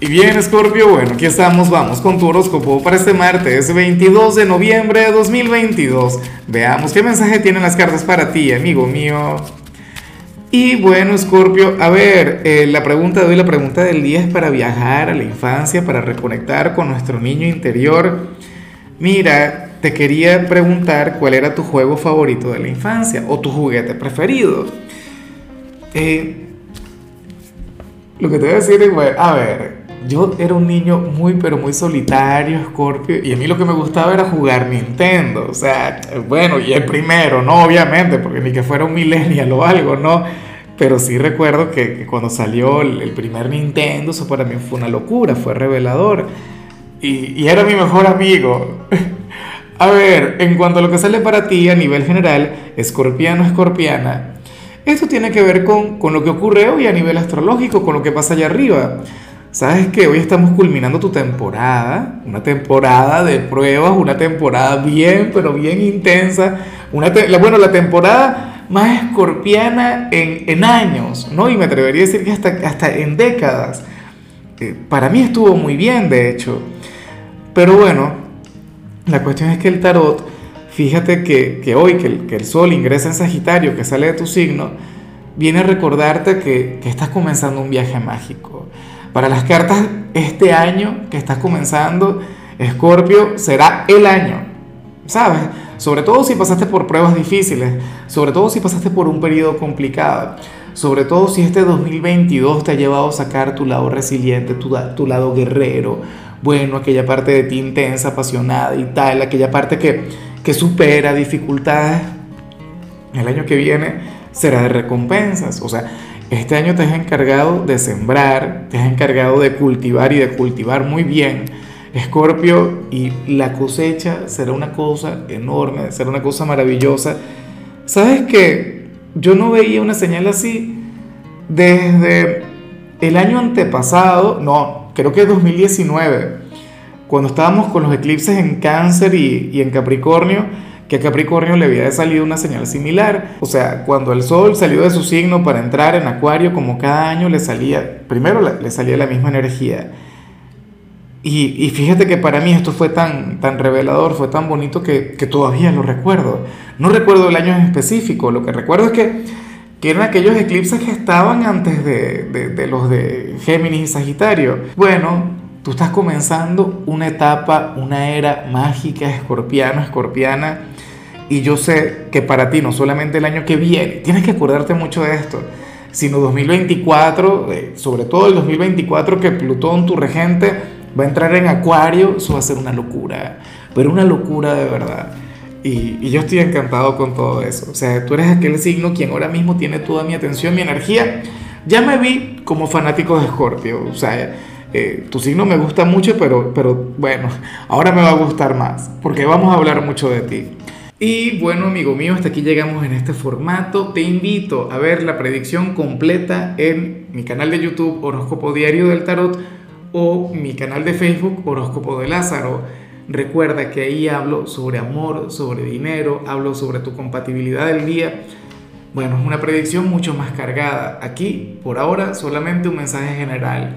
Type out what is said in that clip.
Y bien, Scorpio, bueno, aquí estamos, vamos con tu horóscopo para este martes 22 de noviembre de 2022. Veamos qué mensaje tienen las cartas para ti, amigo mío. Y bueno, Scorpio, a ver, eh, la pregunta de hoy, la pregunta del día es para viajar a la infancia, para reconectar con nuestro niño interior. Mira, te quería preguntar cuál era tu juego favorito de la infancia o tu juguete preferido. Eh, lo que te voy a decir es, bueno, a ver, yo era un niño muy, pero muy solitario, Scorpio, y a mí lo que me gustaba era jugar Nintendo. O sea, bueno, y el primero, no, obviamente, porque ni que fuera un millennial o algo, ¿no? Pero sí recuerdo que, cuando salió el, primer Nintendo, eso para mí fue una locura, fue revelador. Y, y era mi mejor amigo. a ver, en cuanto a lo que sale para ti a nivel general, escorpiano, escorpiana, esto tiene que ver con, con lo que ocurre hoy a nivel astrológico, con lo que pasa allá arriba. Sabes que hoy estamos culminando tu temporada, una temporada de pruebas, una temporada bien, pero bien intensa, bueno, la temporada más escorpiana en, años, ¿no? Y me atrevería a decir que hasta, hasta en décadas. Eh, para mí estuvo muy bien, de hecho. Pero bueno, la cuestión es que el tarot, fíjate que, hoy que el, que el Sol ingresa en Sagitario, que sale de tu signo, viene a recordarte que, que estás comenzando un viaje mágico para las cartas, este año que estás comenzando, Escorpio, será el año, ¿sabes? Sobre todo si pasaste por pruebas difíciles, sobre todo si pasaste por un periodo complicado, sobre todo si este 2022 te ha llevado a sacar tu lado resiliente, tu, tu lado guerrero, bueno, aquella parte de ti intensa, apasionada y tal, aquella parte que, que supera dificultades. El año que viene será de recompensas, o sea, este año te has encargado de sembrar, te has encargado de cultivar y de cultivar muy bien, Escorpio, y la cosecha será una cosa enorme, será una cosa maravillosa. ¿Sabes qué? Yo no veía una señal así desde el año antepasado, no, creo que 2019, cuando estábamos con los eclipses en cáncer y, y en Capricornio que a Capricornio le había salido una señal similar. O sea, cuando el Sol salió de su signo para entrar en Acuario, como cada año le salía, primero le salía la misma energía. Y, fíjate que para mí esto fue tan, tan revelador, fue tan bonito que, todavía lo recuerdo. No recuerdo el año en específico, lo que recuerdo es que, que eran aquellos eclipses que estaban antes de, de, de los de Géminis y Sagitario. Bueno, tú estás comenzando una etapa, una era mágica, escorpiano, escorpiana y yo sé que para ti, no solamente el año que viene, tienes que acordarte mucho de esto, sino 2024, eh, sobre todo el 2024 que Plutón, tu regente, va a entrar en Acuario, eso va a ser una locura, pero una locura de verdad. Y, y, yo estoy encantado con todo eso. O sea, tú eres aquel signo quien ahora mismo tiene toda mi atención, mi energía. Ya me vi como fanático de Escorpio. O sea, eh, tu signo me gusta mucho, pero, pero bueno, ahora me va a gustar más, porque vamos a hablar mucho de ti. Y bueno, amigo mío, hasta aquí llegamos en este formato. Te invito a ver la predicción completa en mi canal de YouTube Horóscopo Diario del Tarot o mi canal de Facebook Horóscopo de Lázaro. Recuerda que ahí hablo sobre amor, sobre dinero, hablo sobre tu compatibilidad del día. Bueno, es una predicción mucho más cargada. Aquí, por ahora, solamente un mensaje general.